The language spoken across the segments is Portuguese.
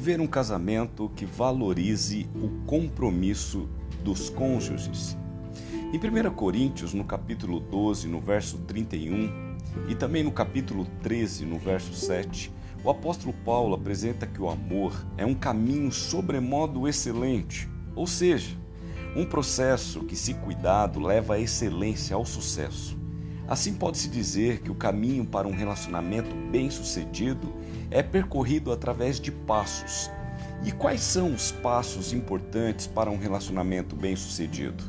viver um casamento que valorize o compromisso dos cônjuges. Em 1 Coríntios, no capítulo 12, no verso 31, e também no capítulo 13, no verso 7, o apóstolo Paulo apresenta que o amor é um caminho sobremodo excelente, ou seja, um processo que, se cuidado, leva à excelência, ao sucesso. Assim pode-se dizer que o caminho para um relacionamento bem-sucedido é percorrido através de passos. E quais são os passos importantes para um relacionamento bem-sucedido?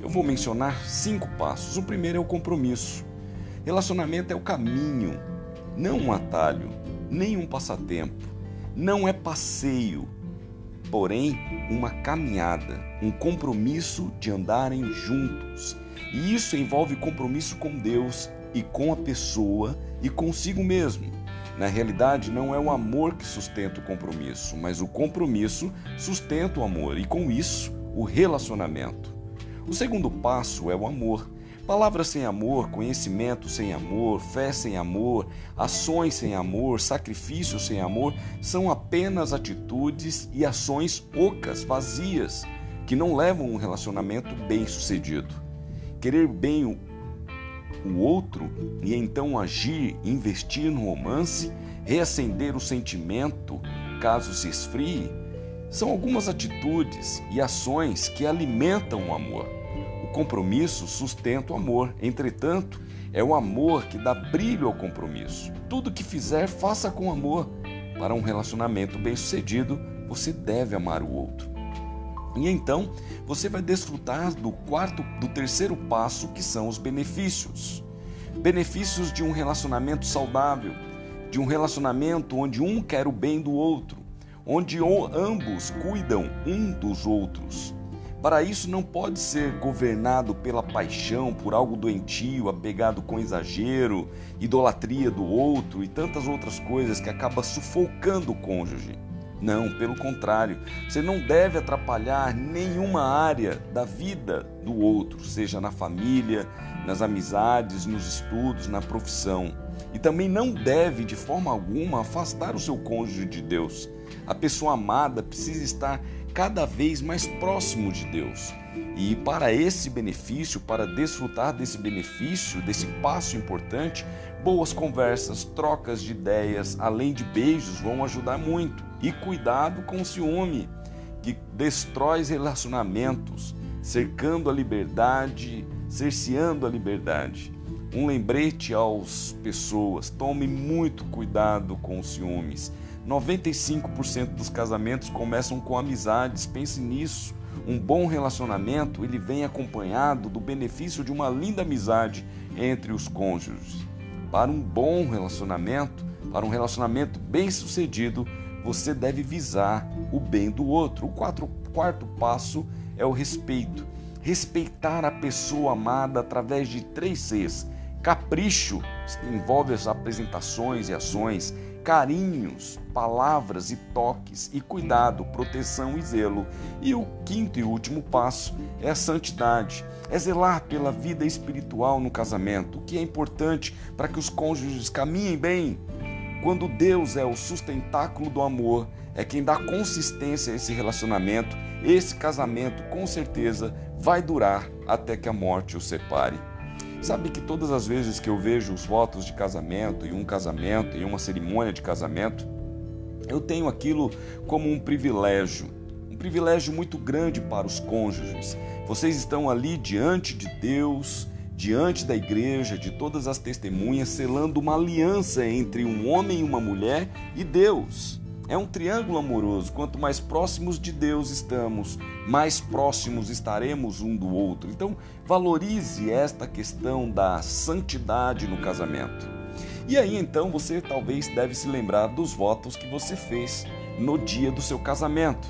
Eu vou mencionar cinco passos. O primeiro é o compromisso. Relacionamento é o caminho, não um atalho, nem um passatempo. Não é passeio, porém uma caminhada, um compromisso de andarem juntos. E isso envolve compromisso com Deus e com a pessoa e consigo mesmo. Na realidade, não é o amor que sustenta o compromisso, mas o compromisso sustenta o amor e, com isso, o relacionamento. O segundo passo é o amor. Palavras sem amor, conhecimento sem amor, fé sem amor, ações sem amor, sacrifícios sem amor são apenas atitudes e ações ocas, vazias, que não levam um relacionamento bem sucedido. Querer bem o, outro e então agir, investir no romance, reacender o sentimento caso se esfrie, são algumas atitudes e ações que alimentam o amor. O compromisso sustenta o amor. Entretanto, é o amor que dá brilho ao compromisso. Tudo que fizer, faça com amor. Para um relacionamento bem-sucedido, você deve amar o outro. E então, você vai desfrutar do quarto, do terceiro passo, que são os benefícios. Benefícios de um relacionamento saudável, de um relacionamento onde um quer o bem do outro, onde ambos cuidam um dos outros. Para isso, não pode ser governado pela paixão, por algo doentio, apegado com exagero, idolatria do outro e tantas outras coisas que acaba sufocando o cônjuge. Não, pelo contrário, você não deve atrapalhar nenhuma área da vida do outro, seja na família, nas amizades, nos estudos, na profissão. E também não deve, de forma alguma, afastar o seu cônjuge de Deus. A pessoa amada precisa estar cada vez mais próximo de Deus. E para esse benefício, para desfrutar desse benefício, desse passo importante, boas conversas, trocas de ideias, além de beijos, vão ajudar muito. E cuidado com o ciúme, que destrói relacionamentos, cercando a liberdade, cerceando a liberdade. Um lembrete às pessoas: tome muito cuidado com os ciúmes. 95% dos casamentos começam com amizades, pense nisso. Um bom relacionamento, ele vem acompanhado do benefício de uma linda amizade entre os cônjuges. Para um bom relacionamento, para um relacionamento bem-sucedido, você deve visar o bem do outro. O quatro, quarto passo é o respeito. Respeitar a pessoa amada através de três Cs: capricho, envolve as apresentações e ações, carinhos, palavras e toques, e cuidado, proteção e zelo. E o quinto e último passo é a santidade, é zelar pela vida espiritual no casamento, o que é importante para que os cônjuges caminhem bem. Quando Deus é o sustentáculo do amor, é quem dá consistência a esse relacionamento, esse casamento com certeza vai durar até que a morte o separe. Sabe que todas as vezes que eu vejo os votos de casamento e um casamento e uma cerimônia de casamento, eu tenho aquilo como um privilégio, um privilégio muito grande para os cônjuges. Vocês estão ali diante de Deus, diante da igreja, de todas as testemunhas, selando uma aliança entre um homem e uma mulher e Deus. É um triângulo amoroso. Quanto mais próximos de Deus estamos, mais próximos estaremos um do outro. Então, valorize esta questão da santidade no casamento. E aí então você talvez deve se lembrar dos votos que você fez no dia do seu casamento.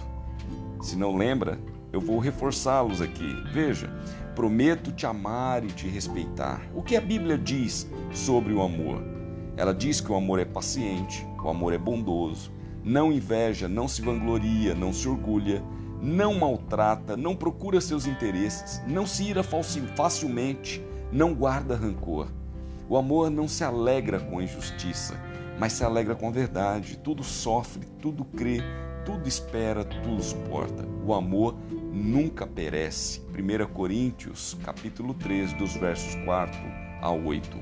Se não lembra, eu vou reforçá-los aqui. Veja, prometo te amar e te respeitar. O que a Bíblia diz sobre o amor? Ela diz que o amor é paciente, o amor é bondoso, não inveja, não se vangloria, não se orgulha, não maltrata, não procura seus interesses, não se ira facilmente, não guarda rancor. O amor não se alegra com a injustiça, mas se alegra com a verdade. Tudo sofre, tudo crê, tudo espera, tudo suporta. O amor nunca perece. 1 Coríntios, capítulo 3, dos versos 4 a 8.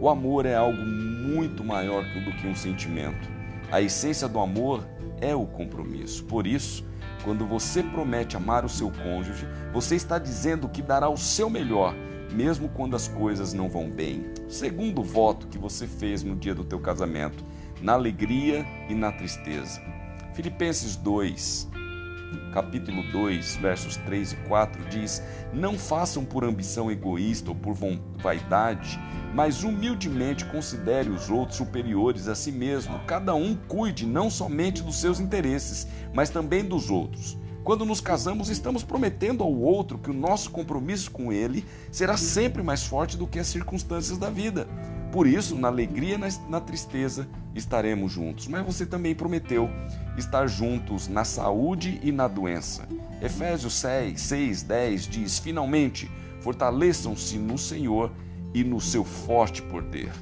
O amor é algo muito maior do que um sentimento. A essência do amor é o compromisso. Por isso, quando você promete amar o seu cônjuge, você está dizendo que dará o seu melhor, mesmo quando as coisas não vão bem. Segundo voto que você fez no dia do teu casamento, na alegria e na tristeza. Filipenses 2, capítulo 2, versos 3 e 4 diz: Não façam por ambição egoísta ou por vaidade, mas humildemente considere os outros superiores a si mesmo. Cada um cuide não somente dos seus interesses, mas também dos outros. Quando nos casamos, estamos prometendo ao outro que o nosso compromisso com ele será sempre mais forte do que as circunstâncias da vida. Por isso, na alegria e na tristeza, estaremos juntos. Mas você também prometeu estar juntos na saúde e na doença. Efésios 6, 6 10 diz: Finalmente, fortaleçam-se no Senhor e no seu forte poder.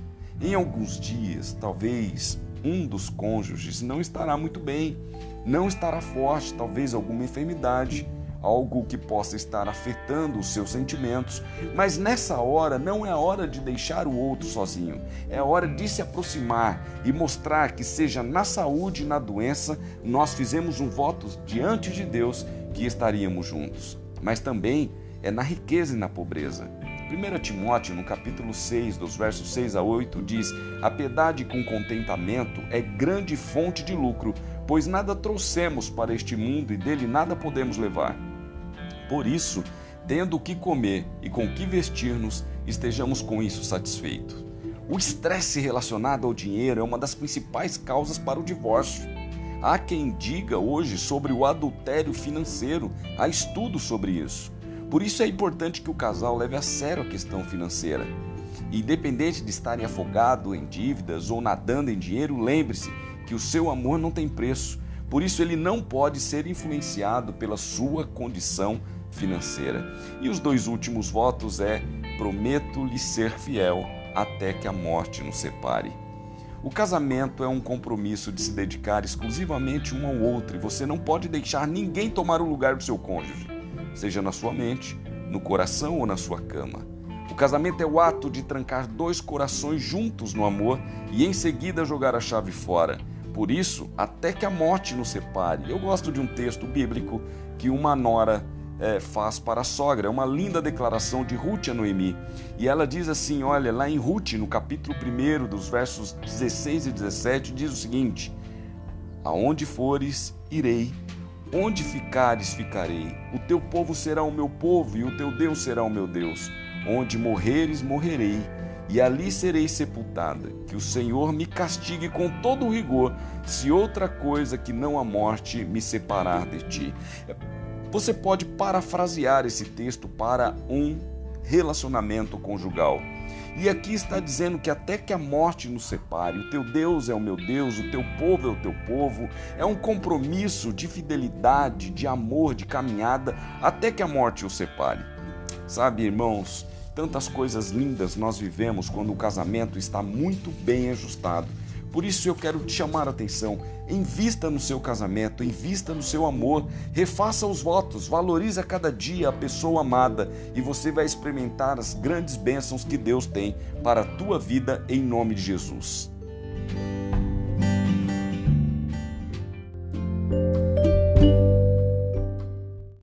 Em alguns dias, talvez um dos cônjuges não estará muito bem, não estará forte, talvez alguma enfermidade algo que possa estar afetando os seus sentimentos, mas nessa hora não é a hora de deixar o outro sozinho, é a hora de se aproximar e mostrar que, seja na saúde e na doença, nós fizemos um voto diante de Deus que estaríamos juntos, mas também é na riqueza e na pobreza. 1 Timóteo, no capítulo 6, dos versos 6 a 8, diz: A piedade com contentamento é grande fonte de lucro, pois nada trouxemos para este mundo e dele nada podemos levar. Por isso, tendo o que comer e com o que vestir-nos, estejamos com isso satisfeitos. O estresse relacionado ao dinheiro é uma das principais causas para o divórcio. Há quem diga hoje sobre o adultério financeiro, há estudos sobre isso. Por isso é importante que o casal leve a sério a questão financeira. Independente de estarem afogados em dívidas ou nadando em dinheiro, lembre-se que o seu amor não tem preço. Por isso ele não pode ser influenciado pela sua condição financeira. E os dois últimos votos é: prometo-lhe ser fiel até que a morte nos separe. O casamento é um compromisso de se dedicar exclusivamente um ao outro e você não pode deixar ninguém tomar o lugar do seu cônjuge, seja na sua mente, no coração ou na sua cama. O casamento é o ato de trancar dois corações juntos no amor e em seguida jogar a chave fora. Por isso, até que a morte nos separe. Eu gosto de um texto bíblico que uma nora é, faz para a sogra. É uma linda declaração de Ruth a Noemi. E ela diz assim: olha, lá em Ruth, no capítulo 1, dos versos 16 e 17, diz o seguinte: Aonde fores, irei, onde ficares, ficarei. O teu povo será o meu povo e o teu Deus será o meu Deus. Onde morreres, morrerei, e ali serei sepultada. Que o Senhor me castigue com todo o rigor, se outra coisa que não a morte me separar de ti. Você pode parafrasear esse texto para um relacionamento conjugal. E aqui está dizendo que até que a morte nos separe, o teu Deus é o meu Deus, o teu povo é o teu povo, é um compromisso de fidelidade, de amor, de caminhada, até que a morte os separe. Sabe, irmãos, tantas coisas lindas nós vivemos quando o casamento está muito bem ajustado por isso eu quero te chamar a atenção. Invista no seu casamento, invista no seu amor, refaça os votos, valorize a cada dia a pessoa amada e você vai experimentar as grandes bênçãos que Deus tem para a tua vida em nome de Jesus.